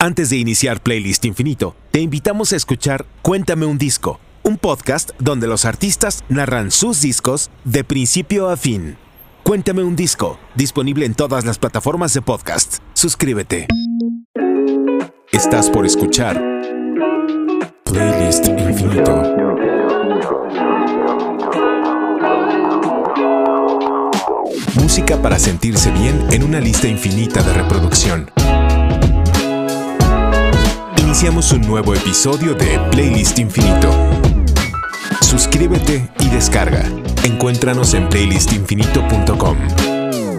Antes de iniciar Playlist Infinito, te invitamos a escuchar Cuéntame un disco, un podcast donde los artistas narran sus discos de principio a fin. Cuéntame un disco, disponible en todas las plataformas de podcast. Suscríbete. Estás por escuchar Playlist Infinito. Música para sentirse bien en una lista infinita de reproducción. Iniciamos un nuevo episodio de Playlist Infinito. Suscríbete y descarga. Encuéntranos en playlistinfinito.com.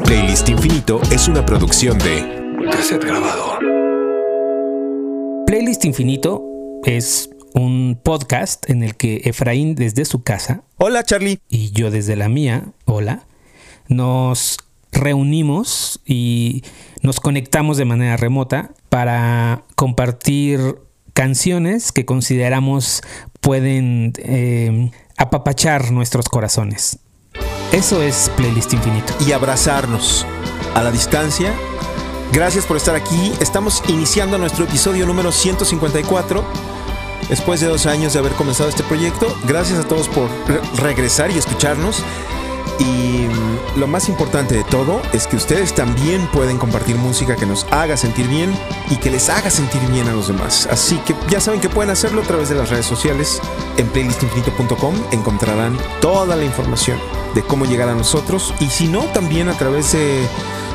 Playlist Infinito es una producción de Cassette Grabador. Playlist Infinito es un podcast en el que Efraín desde su casa Hola Charlie. y yo desde la mía, hola, nos reunimos y nos conectamos de manera remota para compartir canciones que consideramos pueden eh, apapachar nuestros corazones. Eso es Playlist Infinito. Y abrazarnos a la distancia. Gracias por estar aquí. Estamos iniciando nuestro episodio número 154. Después de dos años de haber comenzado este proyecto, gracias a todos por re- regresar y escucharnos. Y lo más importante de todo es que ustedes también pueden compartir música que nos haga sentir bien y que les haga sentir bien a los demás. Así que ya saben que pueden hacerlo a través de las redes sociales. En playlistinfinito.com encontrarán toda la información de cómo llegar a nosotros y si no, también a través de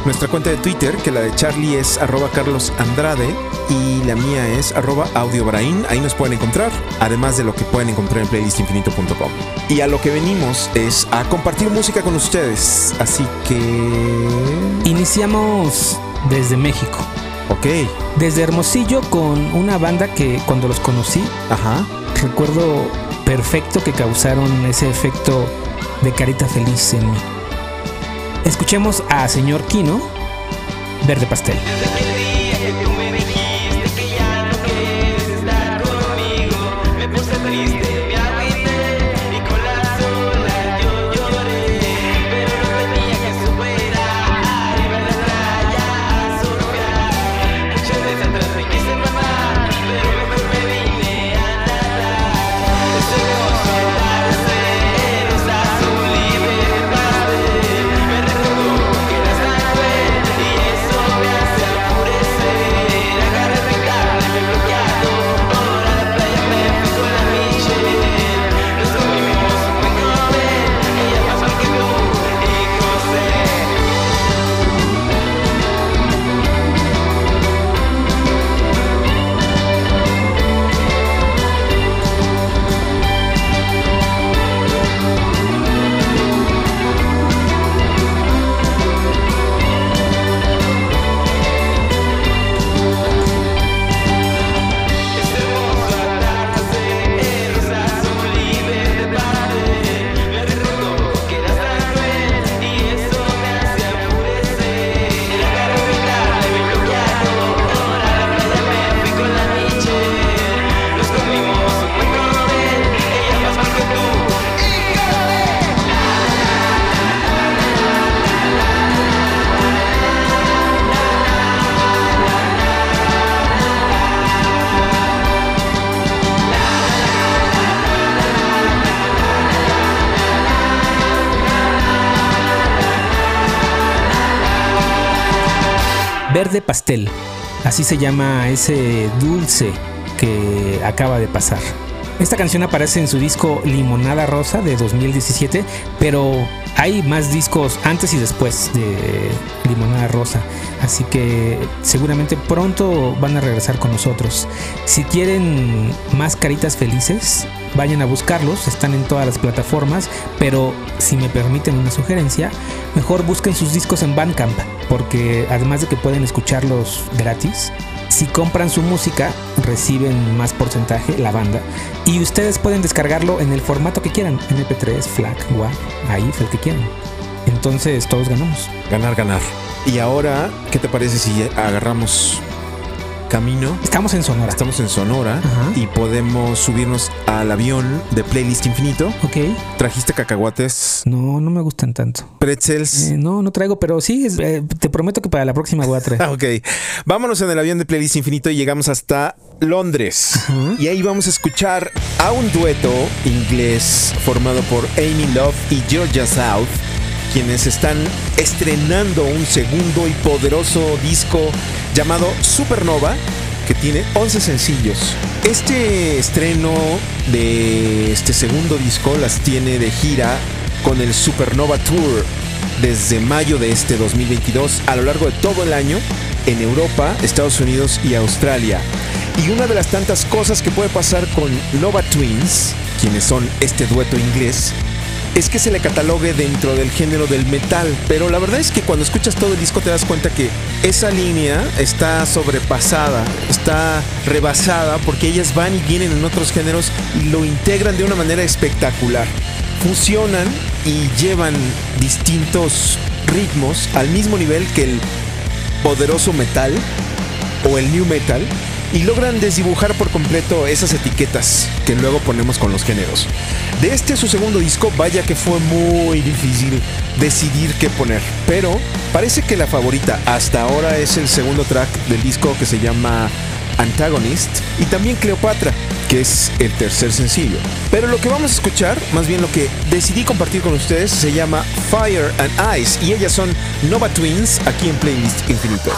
nuestra cuenta de Twitter, que la de Charlie es arroba Carlos Andrade y la mía es arroba audiobrain. Ahí nos pueden encontrar, además de lo que pueden encontrar en playlistinfinito.com. Y a lo que venimos es a compartir música con ustedes. Así que... Iniciamos desde México, Ok, desde Hermosillo con una banda que cuando los conocí ajá. recuerdo perfecto que causaron ese efecto de carita feliz en mí. Escuchemos a Señor Kino, Verde Pastel. Verde Pastel, así se llama ese dulce que acaba de pasar. Esta canción aparece en su disco Limonada Rosa de 2017, pero hay más discos antes y después de Limonada Rosa, así que seguramente pronto van a regresar con nosotros. Si quieren más caritas felices, vayan a buscarlos, están en todas las plataformas, pero si me permiten una sugerencia, mejor busquen sus discos en Bandcamp, porque además de que pueden escucharlos gratis, si compran su música, reciben más porcentaje la banda. Y ustedes pueden descargarlo en el formato que quieran: MP3, FLAC, WAV, ahí el que quieran. Entonces todos ganamos. Ganar, ganar. Y ahora, ¿qué te parece si agarramos camino. Estamos en Sonora. Estamos en Sonora Ajá. y podemos subirnos al avión de Playlist Infinito. Ok. Trajiste cacahuates, No, no me gustan tanto. pretzels. Eh, no, no traigo, pero sí, es- eh, te prometo que para la próxima voy a traer. Ok. Vámonos en el avión de Playlist Infinito y llegamos hasta Londres. Y ahí vamos a escuchar a un dueto inglés formado por Amy Love y Georgia South, quienes están estrenando un segundo y poderoso disco llamado Supernova, que tiene 11 sencillos. Este estreno de este segundo disco las tiene de gira con el Supernova Tour desde mayo de este 2022 a lo largo de todo el año en Europa, Estados Unidos y Australia. Y una de las tantas cosas que puede pasar con Nova Twins, quienes son este dueto inglés, es que se le catalogue dentro del género del metal, pero la verdad es que cuando escuchas todo el disco te das cuenta que esa línea está sobrepasada, está rebasada porque ellas van y vienen en otros géneros y lo integran de una manera espectacular. Fusionan y llevan distintos ritmos al mismo nivel que el poderoso metal o el new metal y logran desdibujar por completo esas etiquetas que luego ponemos con los géneros. De este su segundo disco, vaya que fue muy difícil decidir qué poner, pero parece que la favorita hasta ahora es el segundo track del disco que se llama Antagonist y también Cleopatra, que es el tercer sencillo. Pero lo que vamos a escuchar, más bien lo que decidí compartir con ustedes, se llama Fire and Ice y ellas son Nova Twins aquí en Playlist Infinito.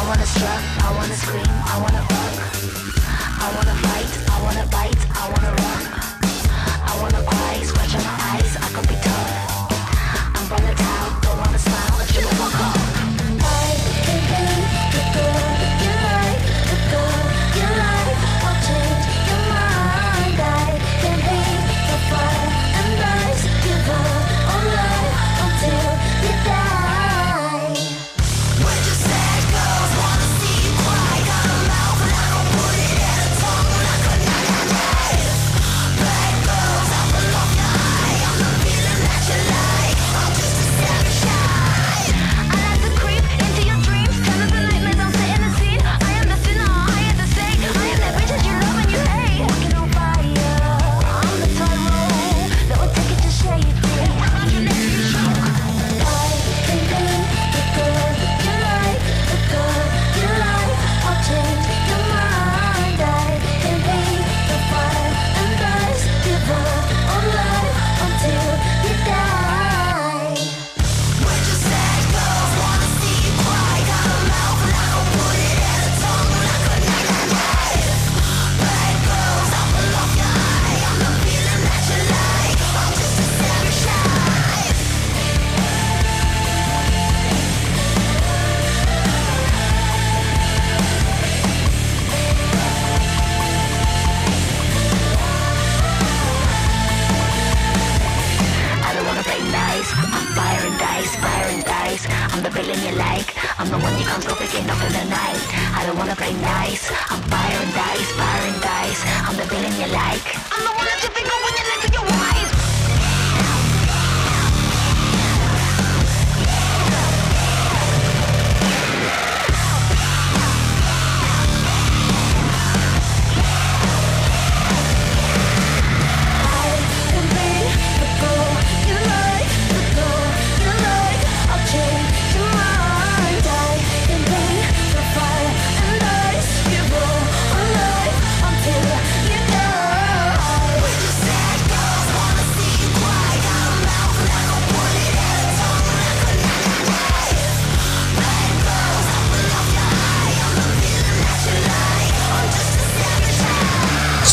like. I'm the one that a big one with the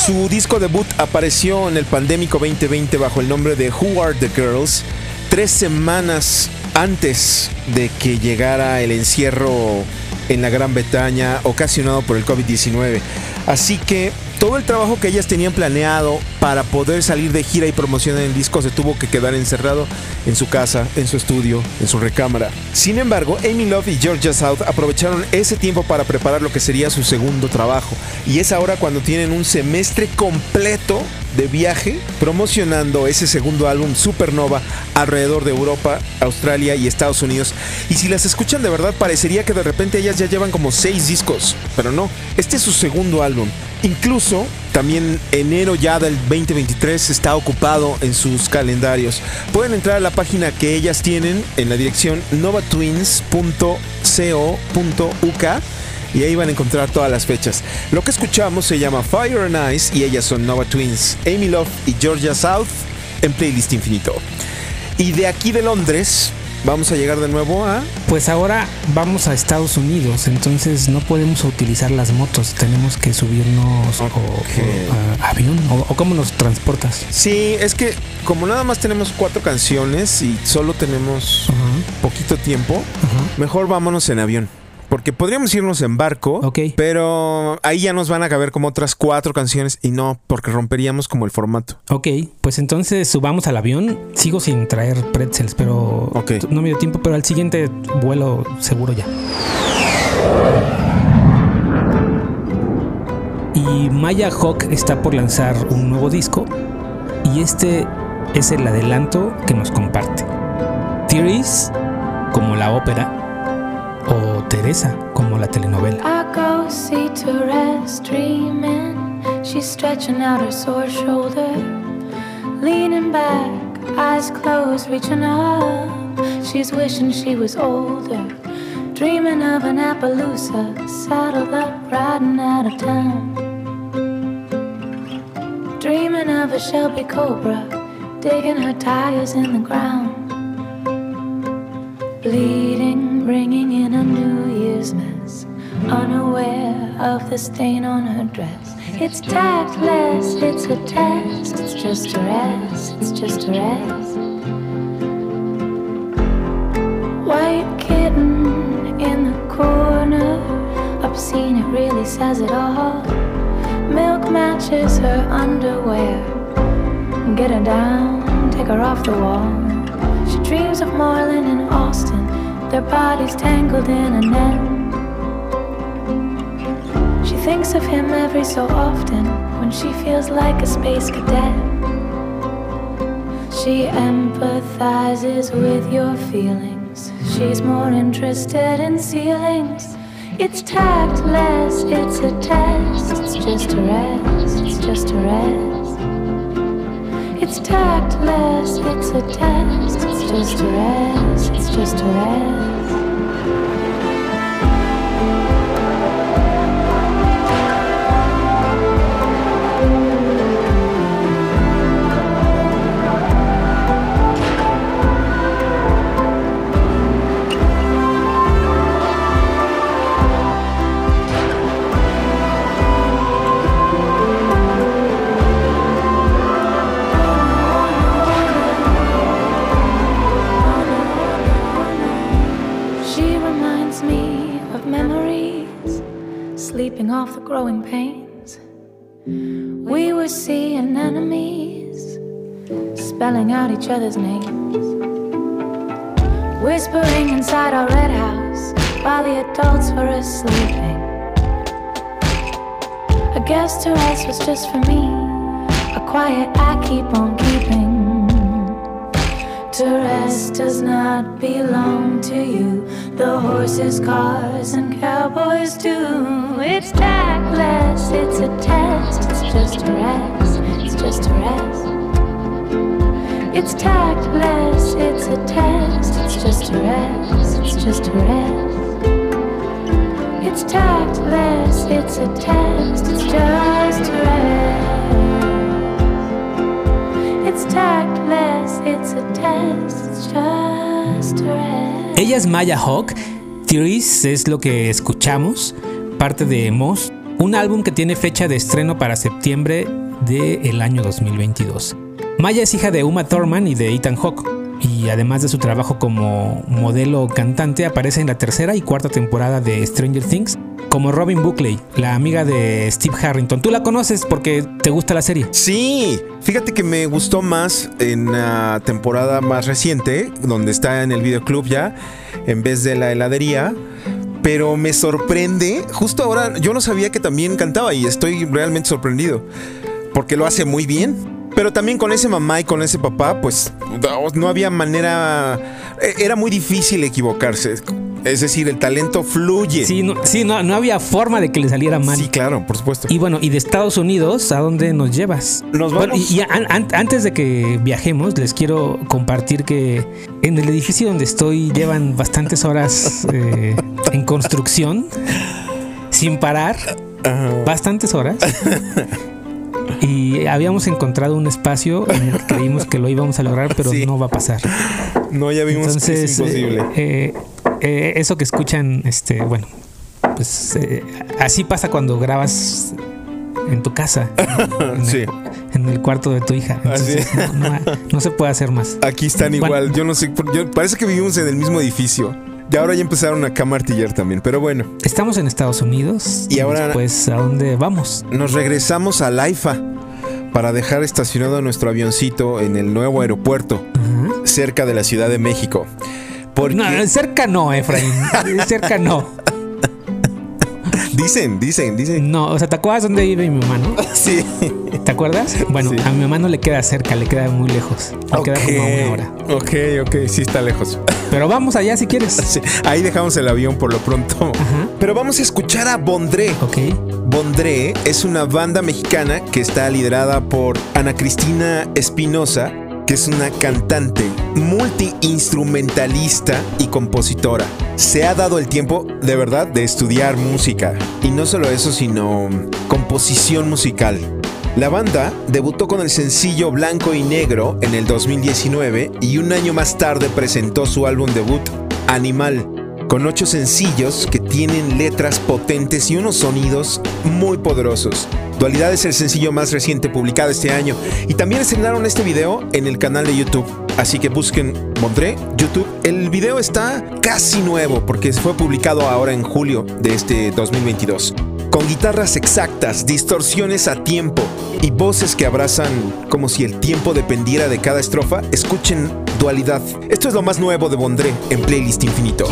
Su disco debut apareció en el pandémico 2020 bajo el nombre de Who Are the Girls, tres semanas antes de que llegara el encierro en la Gran Bretaña ocasionado por el COVID-19. Así que todo el trabajo que ellas tenían planeado para poder salir de gira y promocionar el disco se tuvo que quedar encerrado en su casa, en su estudio, en su recámara. Sin embargo, Amy Love y Georgia South aprovecharon ese tiempo para preparar lo que sería su segundo trabajo. Y es ahora cuando tienen un semestre completo de viaje promocionando ese segundo álbum Supernova alrededor de Europa, Australia y Estados Unidos. Y si las escuchan de verdad parecería que de repente ellas ya llevan como seis discos, pero no, este es su segundo álbum. Incluso también enero ya del 2023 está ocupado en sus calendarios. Pueden entrar a la página que ellas tienen en la dirección novatwins.co.uk y ahí van a encontrar todas las fechas. Lo que escuchamos se llama Fire and Ice y ellas son Nova Twins, Amy Love y Georgia South en playlist infinito. Y de aquí de Londres vamos a llegar de nuevo a Pues ahora vamos a Estados Unidos, entonces no podemos utilizar las motos, tenemos que subirnos o- Ok. o a avión o, o cómo nos transportas. Sí, es que como nada más tenemos cuatro canciones y solo tenemos poquito tiempo, mejor vámonos en avión. Porque podríamos irnos en barco, Ok. pero ahí ya nos van a caber como otras cuatro canciones y no, porque romperíamos como el formato. Ok, pues entonces subamos al avión. Sigo sin traer pretzels, pero no me dio tiempo, pero al siguiente vuelo seguro ya. Y Maya Hawk está por lanzar un nuevo disco y este es el adelanto que nos comparte. Theories, como la ópera, o Teresa, como la telenovela. I go see Therese dreaming. She's stretching out her sore shoulder, leaning back, eyes closed, reaching up. She's wishing she was older, dreaming of an Appaloosa, saddled up, riding out of town. Dreaming of a Shelby Cobra, digging her tires in the ground. Bleeding, bringing in a New Year's mess, unaware of the stain on her dress. It's tactless, it's a test, it's just a rest, it's just a rest. White kitten in the corner, obscene, it really says it all. Milk matches her underwear. Get her down, take her off the wall. Dreams of Marlin and Austin, their bodies tangled in a net. She thinks of him every so often when she feels like a space cadet. She empathizes with your feelings. She's more interested in ceilings. It's tactless, it's a test. It's just a rest, it's just a rest. It's tactless, it's a test. Just a rest, it's just a rest. Seeing enemies, spelling out each other's names. Whispering inside our red house while the adults were asleep. A guest to us was just for me, a quiet I keep on keeping. To rest does not belong to you. The horses, cars, and cowboys do. It's tactless, it's a test. It's just a rest, Ella es Maya Hawk. Theories es lo que escuchamos, parte de Moss, un álbum que tiene fecha de estreno para septiembre del año 2022. Maya es hija de Uma Thurman y de Ethan Hawke, y además de su trabajo como modelo cantante, aparece en la tercera y cuarta temporada de Stranger Things como Robin Buckley, la amiga de Steve Harrington. Tú la conoces porque te gusta la serie. Sí, fíjate que me gustó más en la temporada más reciente, donde está en el videoclub ya, en vez de la heladería. Pero me sorprende, justo ahora yo no sabía que también cantaba y estoy realmente sorprendido, porque lo hace muy bien. Pero también con ese mamá y con ese papá, pues no- había manera, eh, era muy difícil equivocarse. Es decir, el talento fluye. Sí, no, sí, no, no había forma de que le saliera mal. Sí, claro, por supuesto. Y bueno, y de Estados Unidos, ¿a dónde nos llevas? Nos Bueno, vamos- y, y an- an- antes de que viajemos, les quiero compartir que en el edificio donde estoy llevan bastantes horas eh, en construcción, sin parar, bastantes horas. Y habíamos encontrado un espacio en el que creímos que lo íbamos a lograr, pero Sí. no va a pasar. no, ya vimos que es imposible. eh, eh, eso que escuchan, este, bueno, pues eh, así pasa cuando grabas en tu casa, en, Sí. el, en el cuarto de tu hija. Entonces, no, no- no se puede hacer más. Aquí están Bueno. igual. Yo no sé. yo- parece que vivimos en el mismo edificio. Y ahora ya empezaron a martillar también. Pero bueno, Estamos en Estados Unidos. Y ahora- Pues, ¿a dónde vamos? nos regresamos a Laifa para dejar estacionado nuestro avioncito en el nuevo aeropuerto Ajá. cerca de la Ciudad de México. Porque No, cerca no, Efraín. cerca no. dicen, dicen, dicen. No, o sea, ¿te acuerdas dónde vive mi mamá, no? Sí. ¿Te acuerdas? Bueno, Sí. a mi mamá no le queda cerca, le queda muy lejos. Le queda como a una hora. Ok, ok, sí está lejos. Pero vamos allá si quieres. Sí, Ahí dejamos el avión por lo pronto. Ajá. Pero vamos a escuchar a Bondré. Ok. Bondré es una banda mexicana que está liderada por Ana Cristina Espinosa, que es una cantante, multiinstrumentalista y compositora. Se ha dado el tiempo, de verdad, de estudiar música. Y no solo eso, sino composición musical. La banda debutó con el sencillo Blanco y Negro en el 2019 y un año más tarde presentó su álbum debut, Animal, con ocho sencillos que tienen letras potentes y unos sonidos muy poderosos. Dualidad es el sencillo más reciente publicado este año y también estrenaron este video en el canal de YouTube. Así que busquen Mondré, YouTube. El video está casi nuevo porque fue publicado ahora en julio de este 2022. Con guitarras exactas, distorsiones a tiempo y voces que abrazan como si el tiempo dependiera de cada estrofa, escuchen Dualidad. Esto es lo más nuevo de Bondré en Playlist Infinito.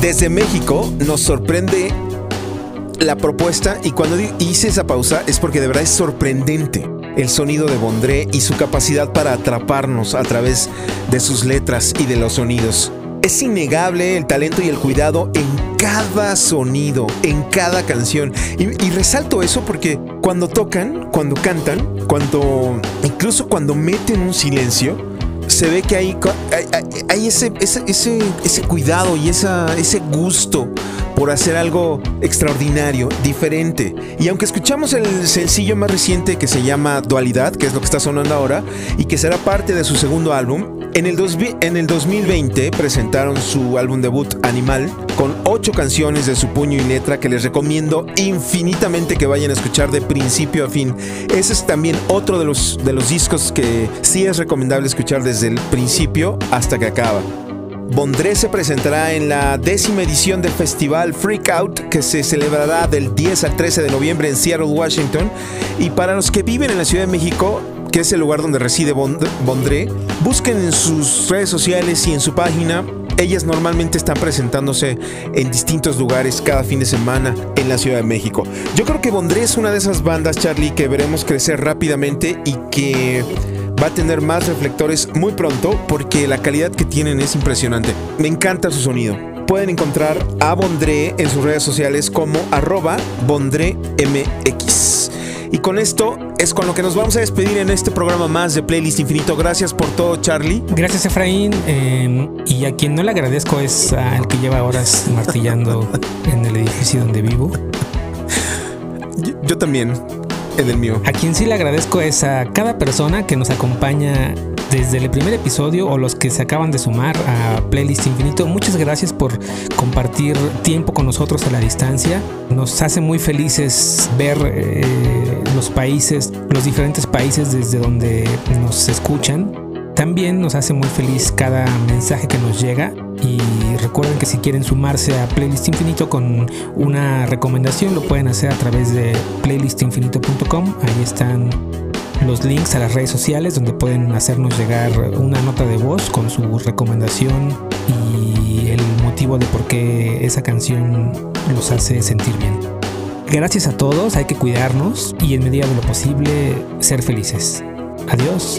Desde México nos sorprende la propuesta y cuando hice esa pausa es porque de verdad es sorprendente el sonido de Bondré y su capacidad para atraparnos a través de sus letras y de los sonidos. Es innegable el talento y el cuidado en cada sonido, en cada canción. Y, y resalto eso porque cuando tocan, cuando cantan, cuando incluso cuando meten un silencio, se ve que hay, hay- hay ese, ese, ese, ese cuidado y esa, ese gusto por hacer algo extraordinario, diferente. Y aunque escuchamos el sencillo más reciente que se llama Dualidad, que es lo que está sonando ahora, y que será parte de su segundo álbum, en el, 2000 en el 2020 presentaron su álbum debut Animal, con ocho canciones de su puño y letra que les recomiendo infinitamente que vayan a escuchar de principio a fin. Ese es también otro de los, de los discos que sí es recomendable escuchar desde el principio hasta que acaba. Bondré se presentará en la décima edición del festival Freak Out que se celebrará del 10 al 13 de noviembre en Seattle, Washington. Y para los que viven en la Ciudad de México, que es el lugar donde reside Bond- Bondré, busquen en sus redes sociales y en su página. Ellas normalmente están presentándose en distintos lugares cada fin de semana en la Ciudad de México. Yo creo que Bondré es una de esas bandas, Charlie, que veremos crecer rápidamente y que va a tener más reflectores muy pronto porque la calidad que tienen es impresionante. Me encanta su sonido. Pueden encontrar a Bondré en sus redes sociales como arroba BondréMX. Y con esto es con lo que nos vamos a despedir en este programa más de Playlist Infinito. Gracias por todo, Charlie. Gracias, Efraín. eh, y a quien no le agradezco es al que lleva horas martillando en el edificio donde vivo. Yo, yo también, A quien sí le agradezco es a cada persona que nos acompaña desde el primer episodio o los que se acaban de sumar a Playlist Infinito. Muchas gracias por compartir tiempo con nosotros a la distancia. Nos hace muy felices ver eh, los países, los diferentes países desde donde nos escuchan. También nos hace muy feliz cada mensaje que nos llega y recuerden que si quieren sumarse a Playlist Infinito con una recomendación lo pueden hacer a través de playlistinfinito.com. Ahí están los links a las redes sociales donde pueden hacernos llegar una nota de voz con su recomendación y el motivo de por qué esa canción los hace sentir bien. Gracias a todos, hay que cuidarnos y en medida de lo posible ser felices. Adiós.